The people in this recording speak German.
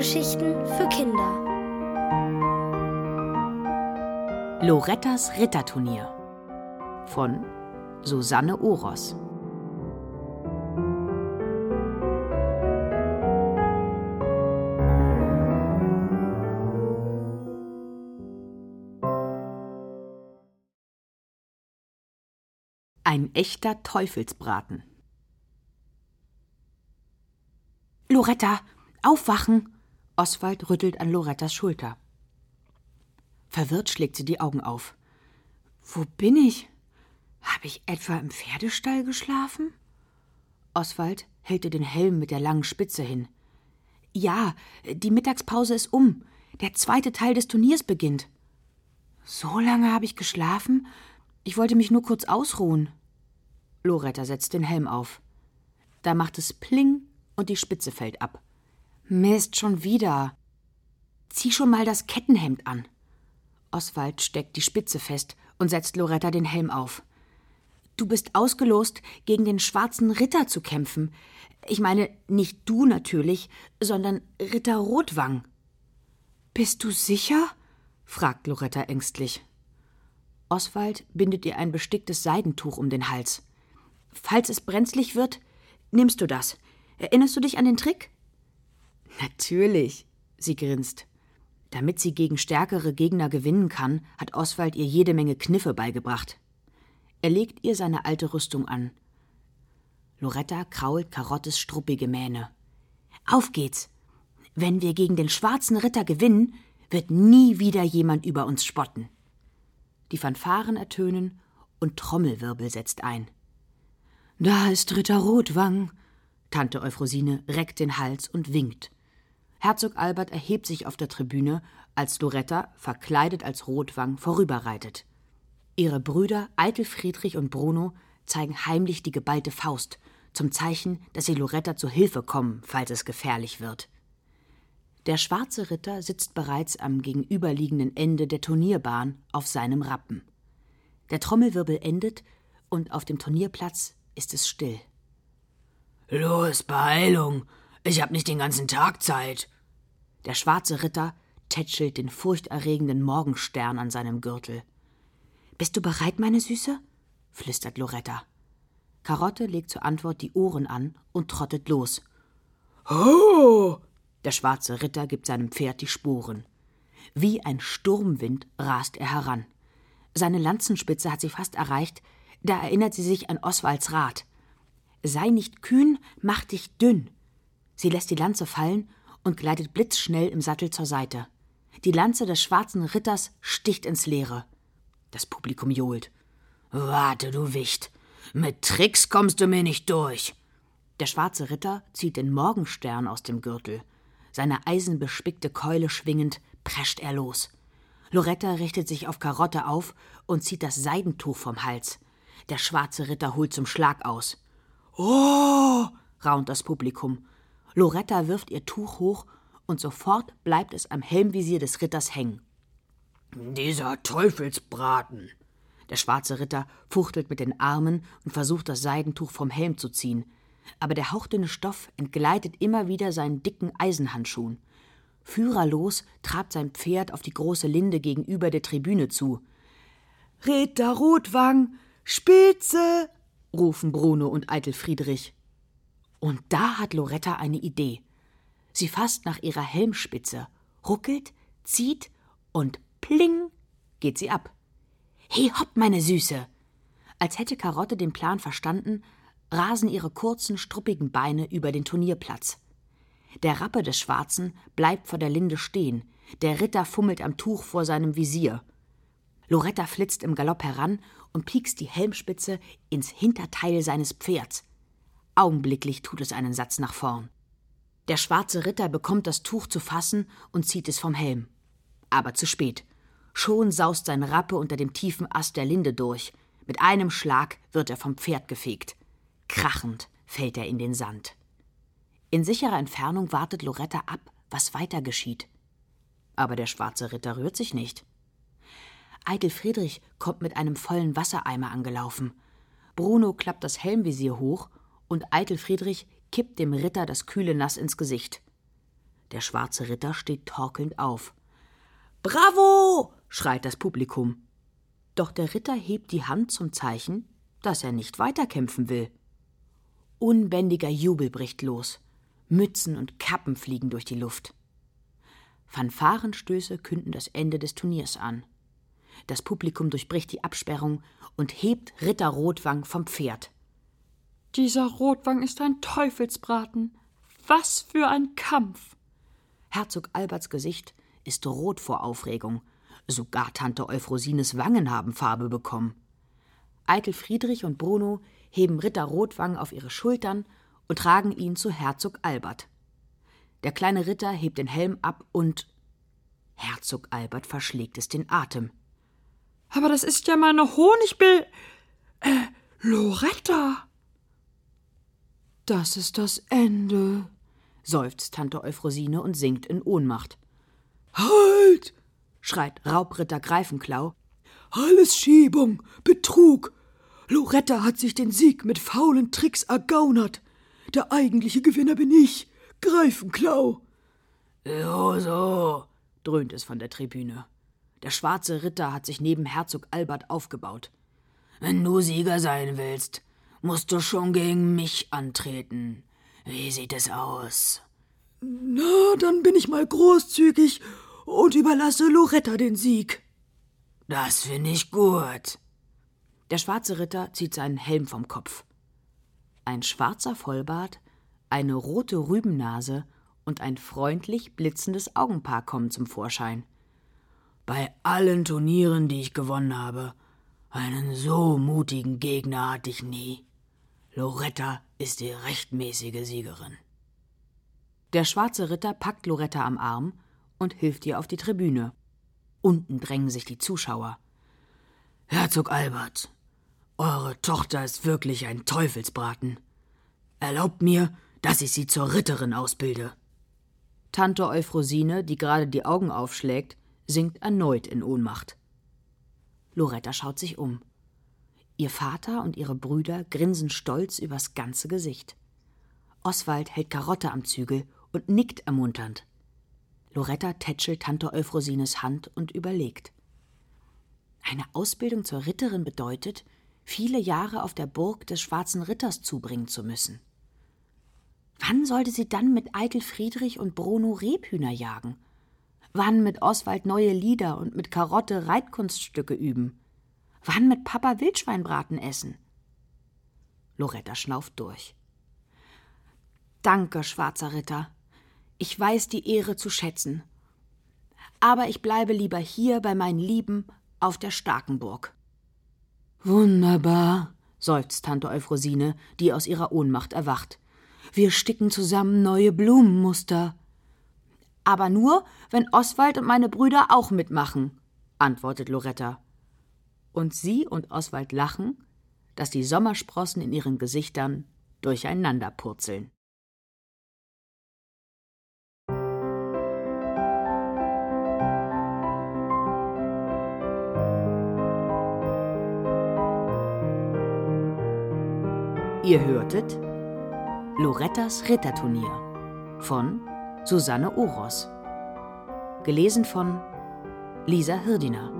Hörgeschichten für Kinder. Lorettas Ritterturnier von Susanne Oros. Ein echter Teufelsbraten. Loretta, aufwachen! Oswald rüttelt an Lorettas Schulter. Verwirrt schlägt sie die Augen auf. Wo bin ich? Habe ich etwa im Pferdestall geschlafen? Oswald hält ihr den Helm mit der langen Spitze hin. Ja, die Mittagspause ist um. Der zweite Teil des Turniers beginnt. So lange habe ich geschlafen? Ich wollte mich nur kurz ausruhen. Loretta setzt den Helm auf. Da macht es Pling und die Spitze fällt ab. Mist, schon wieder. Zieh schon mal das Kettenhemd an. Oswald steckt die Spitze fest und setzt Loretta den Helm auf. Du bist ausgelost, gegen den schwarzen Ritter zu kämpfen. Ich meine, nicht du natürlich, sondern Ritter Rotwang. Bist du sicher? fragt Loretta ängstlich. Oswald bindet ihr ein besticktes Seidentuch um den Hals. Falls es brenzlig wird, nimmst du das. Erinnerst du dich an den Trick? Natürlich, sie grinst. Damit sie gegen stärkere Gegner gewinnen kann, hat Oswald ihr jede Menge Kniffe beigebracht. Er legt ihr seine alte Rüstung an. Loretta krault Karottes struppige Mähne. Auf geht's! Wenn wir gegen den schwarzen Ritter gewinnen, wird nie wieder jemand über uns spotten. Die Fanfaren ertönen und Trommelwirbel setzt ein. Da ist Ritter Rotwang, Tante Euphrosine reckt den Hals und winkt. Herzog Albert erhebt sich auf der Tribüne, als Loretta, verkleidet als Rotwang, vorüberreitet. Ihre Brüder Eitel Friedrich und Bruno zeigen heimlich die geballte Faust, zum Zeichen, dass sie Loretta zu Hilfe kommen, falls es gefährlich wird. Der schwarze Ritter sitzt bereits am gegenüberliegenden Ende der Turnierbahn auf seinem Rappen. Der Trommelwirbel endet und auf dem Turnierplatz ist es still. Los, Beeilung. Ich hab nicht den ganzen Tag Zeit. Der schwarze Ritter tätschelt den furchterregenden Morgenstern an seinem Gürtel. Bist du bereit, meine Süße? flüstert Loretta. Karotte legt zur Antwort die Ohren an und trottet los. Oh! Der schwarze Ritter gibt seinem Pferd die Sporen. Wie ein Sturmwind rast er heran. Seine Lanzenspitze hat sie fast erreicht, da erinnert sie sich an Oswalds Rat. Sei nicht kühn, mach dich dünn. Sie lässt die Lanze fallen und gleitet blitzschnell im Sattel zur Seite. Die Lanze des schwarzen Ritters sticht ins Leere. Das Publikum johlt. Warte, du Wicht. Mit Tricks kommst du mir nicht durch. Der schwarze Ritter zieht den Morgenstern aus dem Gürtel. Seine eisenbespickte Keule schwingend, prescht er los. Loretta richtet sich auf Karotte auf und zieht das Seidentuch vom Hals. Der schwarze Ritter holt zum Schlag aus. Oh! raunt das Publikum. Loretta wirft ihr Tuch hoch und sofort bleibt es am Helmvisier des Ritters hängen. Dieser Teufelsbraten! Der schwarze Ritter fuchtelt mit den Armen und versucht, das Seidentuch vom Helm zu ziehen. Aber der hauchdünne Stoff entgleitet immer wieder seinen dicken Eisenhandschuhen. Führerlos trabt sein Pferd auf die große Linde gegenüber der Tribüne zu. Ritter Rotwang, Spitze! rufen Bruno und Eitel Friedrich. Und da hat Loretta eine Idee. Sie fasst nach ihrer Helmspitze, ruckelt, zieht und pling geht sie ab. He hopp, meine Süße! Als hätte Karotte den Plan verstanden, rasen ihre kurzen, struppigen Beine über den Turnierplatz. Der Rappe des Schwarzen bleibt vor der Linde stehen, der Ritter fummelt am Tuch vor seinem Visier. Loretta flitzt im Galopp heran und piekst die Helmspitze ins Hinterteil seines Pferds. Augenblicklich tut es einen Satz nach vorn. Der schwarze Ritter bekommt das Tuch zu fassen und zieht es vom Helm. Aber zu spät. Schon saust sein Rappe unter dem tiefen Ast der Linde durch. Mit einem Schlag wird er vom Pferd gefegt. Krachend fällt er in den Sand. In sicherer Entfernung wartet Loretta ab, was weiter geschieht. Aber der schwarze Ritter rührt sich nicht. Eitel Friedrich kommt mit einem vollen Wassereimer angelaufen. Bruno klappt das Helmvisier hoch und Eitel Friedrich kippt dem Ritter das kühle Nass ins Gesicht. Der schwarze Ritter steht torkelnd auf. Bravo! schreit das Publikum. Doch der Ritter hebt die Hand zum Zeichen, dass er nicht weiterkämpfen will. Unbändiger Jubel bricht los. Mützen und Kappen fliegen durch die Luft. Fanfarenstöße künden das Ende des Turniers an. Das Publikum durchbricht die Absperrung und hebt Ritter Rotwang vom Pferd. Dieser Rotwang ist ein Teufelsbraten. Was für ein Kampf! Herzog Alberts Gesicht ist rot vor Aufregung. Sogar Tante Euphrosines Wangen haben Farbe bekommen. Eitel Friedrich und Bruno heben Ritter Rotwang auf ihre Schultern und tragen ihn zu Herzog Albert. Der kleine Ritter hebt den Helm ab und Herzog Albert verschlägt es den Atem. Aber das ist ja meine Honigbill. Äh, Loretta. Das ist das Ende, seufzt Tante Euphrosine und sinkt in Ohnmacht. Halt! schreit Raubritter Greifenklau. Alles Schiebung, Betrug. Loretta hat sich den Sieg mit faulen Tricks ergaunert. Der eigentliche Gewinner bin ich, Greifenklau. So, so, dröhnt es von der Tribüne. Der schwarze Ritter hat sich neben Herzog Albert aufgebaut. Wenn du Sieger sein willst, musst du schon gegen mich antreten. Wie sieht es aus? Na, dann bin ich mal großzügig und überlasse Loretta den Sieg. Das finde ich gut. Der schwarze Ritter zieht seinen Helm vom Kopf. Ein schwarzer Vollbart, eine rote Rübennase und ein freundlich blitzendes Augenpaar kommen zum Vorschein. Bei allen Turnieren, die ich gewonnen habe, einen so mutigen Gegner hatte ich nie. Loretta ist die rechtmäßige Siegerin. Der schwarze Ritter packt Loretta am Arm und hilft ihr auf die Tribüne. Unten drängen sich die Zuschauer. Herzog Albert, eure Tochter ist wirklich ein Teufelsbraten. Erlaubt mir, dass ich sie zur Ritterin ausbilde. Tante Euphrosine, die gerade die Augen aufschlägt, sinkt erneut in Ohnmacht. Loretta schaut sich um. Ihr Vater und ihre Brüder grinsen stolz übers ganze Gesicht. Oswald hält Karotte am Zügel und nickt ermunternd. Loretta tätschelt Tante Euphrosines Hand und überlegt. Eine Ausbildung zur Ritterin bedeutet, viele Jahre auf der Burg des Schwarzen Ritters zubringen zu müssen. Wann sollte sie dann mit Eitel Friedrich und Bruno Rebhühner jagen? Wann mit Oswald neue Lieder und mit Karotte Reitkunststücke üben? Wann mit Papa Wildschweinbraten essen? Loretta schnauft durch. Danke, schwarzer Ritter. Ich weiß die Ehre zu schätzen. Aber ich bleibe lieber hier bei meinen Lieben auf der Starkenburg. Wunderbar, seufzt Tante Euphrosine, die aus ihrer Ohnmacht erwacht. Wir sticken zusammen neue Blumenmuster. Aber nur, wenn Oswald und meine Brüder auch mitmachen, antwortet Loretta. Und sie und Oswald lachen, dass die Sommersprossen in ihren Gesichtern durcheinander purzeln. Ihr hörtet Lorettas Ritterturnier von Susanne Oros. Gelesen von Lisa Hirdiner.